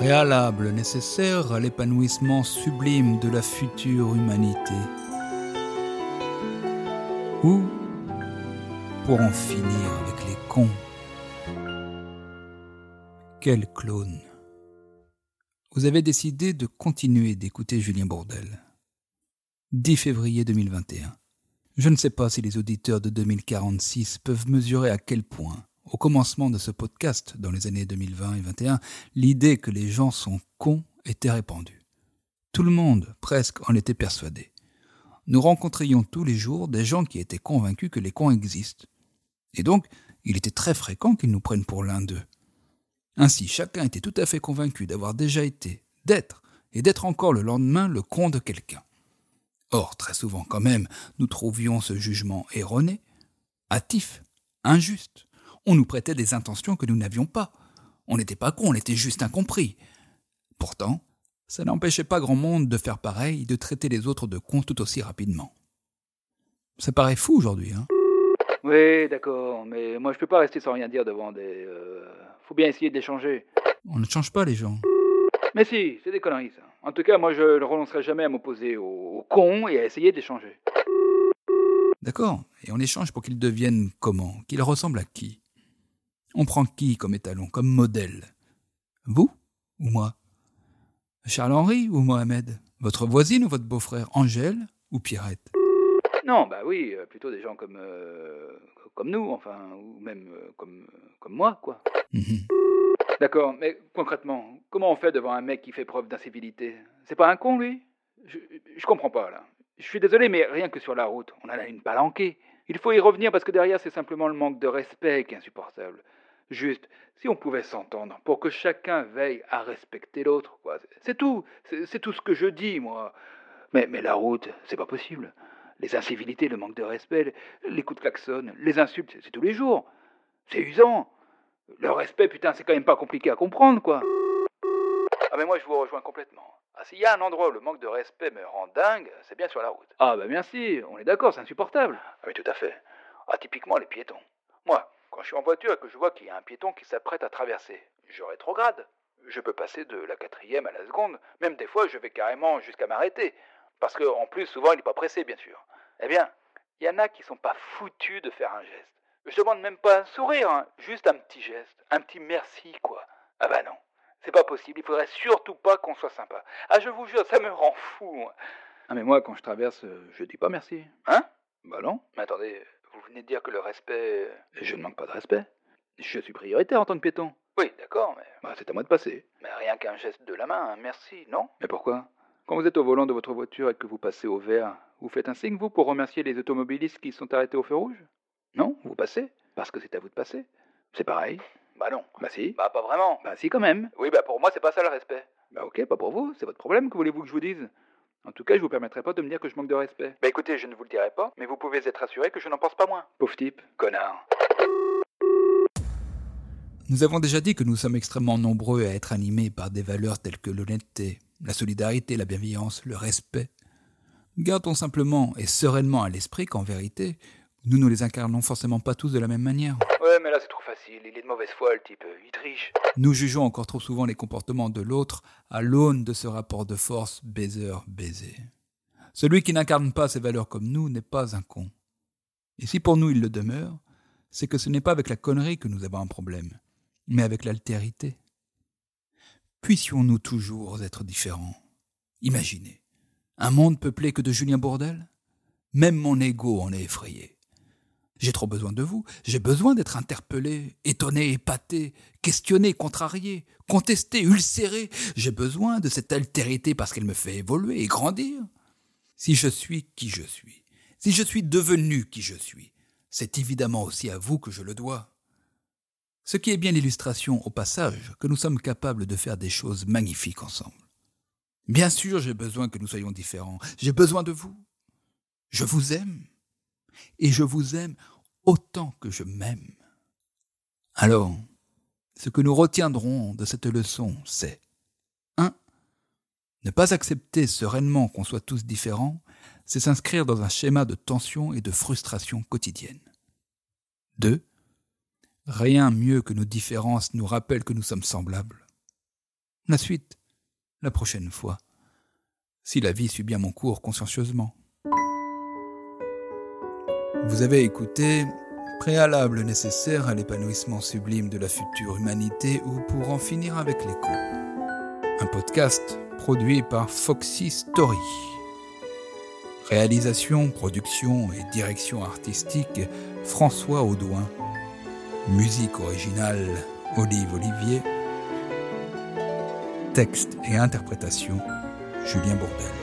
préalable nécessaire à l'épanouissement sublime de la future humanité. Ou pour en finir avec les cons. Quel clone. Vous avez décidé de continuer d'écouter Julien Bourdel. 10 février 2021. Je ne sais pas si les auditeurs de 2046 peuvent mesurer à quel point, au commencement de ce podcast, dans les années 2020 et 2021, l'idée que les gens sont cons était répandue. Tout le monde, presque, en était persuadé. Nous rencontrions tous les jours des gens qui étaient convaincus que les cons existent. Et donc, il était très fréquent qu'ils nous prennent pour l'un d'eux. Ainsi, chacun était tout à fait convaincu d'avoir déjà été, d'être, et d'être encore le lendemain le con de quelqu'un. Or, très souvent quand même, nous trouvions ce jugement erroné, hâtif, injuste. On nous prêtait des intentions que nous n'avions pas. On n'était pas con, on était juste incompris. Pourtant, ça n'empêchait pas grand monde de faire pareil, de traiter les autres de cons tout aussi rapidement. Ça paraît fou aujourd'hui, hein Oui, d'accord, mais moi je peux pas rester sans rien dire devant des... Euh, faut bien essayer d'échanger. On ne change pas les gens. Mais si, c'est des conneries ça. En tout cas, moi je ne renoncerai jamais à m'opposer aux, cons et à essayer d'échanger. D'accord, et on échange pour qu'ils deviennent comment? Qu'ils ressemblent à qui? On prend qui comme étalon, comme modèle? Vous ou moi? Charles-Henri ou Mohamed? Votre voisine ou votre beau-frère Angèle ou Pierrette? Non, bah oui, euh, plutôt des gens comme, euh, comme nous, enfin, ou même euh, comme, comme moi, quoi. Mhm. D'accord, mais concrètement, comment on fait devant un mec qui fait preuve d'incivilité? C'est pas un con, lui? Je, je comprends pas, là. Je suis désolé, mais rien que sur la route, on en a une palanquée. Il faut y revenir parce que derrière, c'est simplement le manque de respect qui est insupportable. Juste, si on pouvait s'entendre pour que chacun veille à respecter l'autre, quoi. C'est tout. C'est tout ce que je dis, moi. Mais, mais la route, c'est pas possible. Les incivilités, le manque de respect, les coups de klaxon, les insultes, c'est tous les jours. C'est usant. Le respect, putain, c'est quand même pas compliqué à comprendre, quoi. Ah, mais moi, je vous rejoins complètement. Ah, s'il y a un endroit où le manque de respect me rend dingue, c'est bien sur la route. Ah, bah merci, on est d'accord, c'est insupportable. Ah, oui, tout à fait. Ah, typiquement les piétons. Moi, quand je suis en voiture et que je vois qu'il y a un piéton qui s'apprête à traverser, je rétrograde. Je peux passer de la quatrième à la seconde. Même des fois, je vais carrément jusqu'à m'arrêter. Parce qu'en plus, souvent, il n'est pas pressé, bien sûr. Eh bien, il y en a qui sont pas foutus de faire un geste. Je demande même pas un sourire, hein. juste un petit geste, un petit merci, quoi. Ah bah non, c'est pas possible, il faudrait surtout pas qu'on soit sympa. Ah, je vous jure, ça me rend fou. Ah, mais moi, quand je traverse, euh, je dis pas merci. Hein? Bah non. Mais attendez, venez de dire que le respect. Je ne manque pas de respect. Je suis prioritaire en tant que piéton. Oui, d'accord, mais. Bah, c'est à moi de passer. Mais rien qu'un geste de la main, un merci, non? Mais pourquoi? Quand vous êtes au volant de votre voiture et que vous passez au vert, vous faites un signe, vous, pour remercier les automobilistes qui sont arrêtés au feu rouge? Non, vous passez, parce que c'est à vous de passer. C'est pareil. Bah non. Bah si. Bah pas vraiment. Bah si quand même. Oui, bah pour moi c'est pas ça le respect. Bah ok, pas pour vous, c'est votre problème, que voulez-vous que je vous dise? En tout cas, je vous permettrai pas de me dire que je manque de respect. Bah écoutez, je ne vous le dirai pas, mais vous pouvez être assuré que je n'en pense pas moins. Pauvre type. Connard. Nous avons déjà dit que nous sommes extrêmement nombreux à être animés par des valeurs telles que l'honnêteté, la solidarité, la bienveillance, le respect. Gardons simplement et sereinement à l'esprit qu'en vérité, nous ne les incarnons forcément pas tous de la même manière. Ouais, mais là c'est trop facile, il est de mauvaise foi le type, il triche. Nous jugeons encore trop souvent les comportements de l'autre à l'aune de ce rapport de force baiser-baiser. Celui qui n'incarne pas ces valeurs comme nous n'est pas un con. Et si pour nous il le demeure, c'est que ce n'est pas avec la connerie que nous avons un problème, mais avec l'altérité. Puissions-nous toujours être différents Imaginez, un monde peuplé que de Julien Bourdel Même mon ego en est effrayé. J'ai trop besoin de vous, j'ai besoin d'être interpellé, étonné, épaté, questionné, contrarié, contesté, ulcéré. J'ai besoin de cette altérité parce qu'elle me fait évoluer et grandir. Si je suis qui je suis, si je suis devenu qui je suis, c'est évidemment aussi à vous que je le dois. Ce qui est bien l'illustration au passage que nous sommes capables de faire des choses magnifiques ensemble. Bien sûr, j'ai besoin que nous soyons différents, j'ai besoin de vous. Je vous aime et je vous aime autant que je m'aime. Alors, ce que nous retiendrons de cette leçon, c'est 1. Ne pas accepter sereinement qu'on soit tous différents, c'est s'inscrire dans un schéma de tension et de frustration quotidienne. 2. Rien mieux que nos différences nous rappelle que nous sommes semblables. La suite, la prochaine fois, si la vie suit bien mon cours consciencieusement. Vous avez écouté Préalable nécessaire à l'épanouissement sublime de la future humanité ou pour en finir avec l'écho. Un podcast produit par Foxy Story. Réalisation, production et direction artistique François Audouin. Musique originale Olive Olivier. Texte et interprétation Julien Bourdel.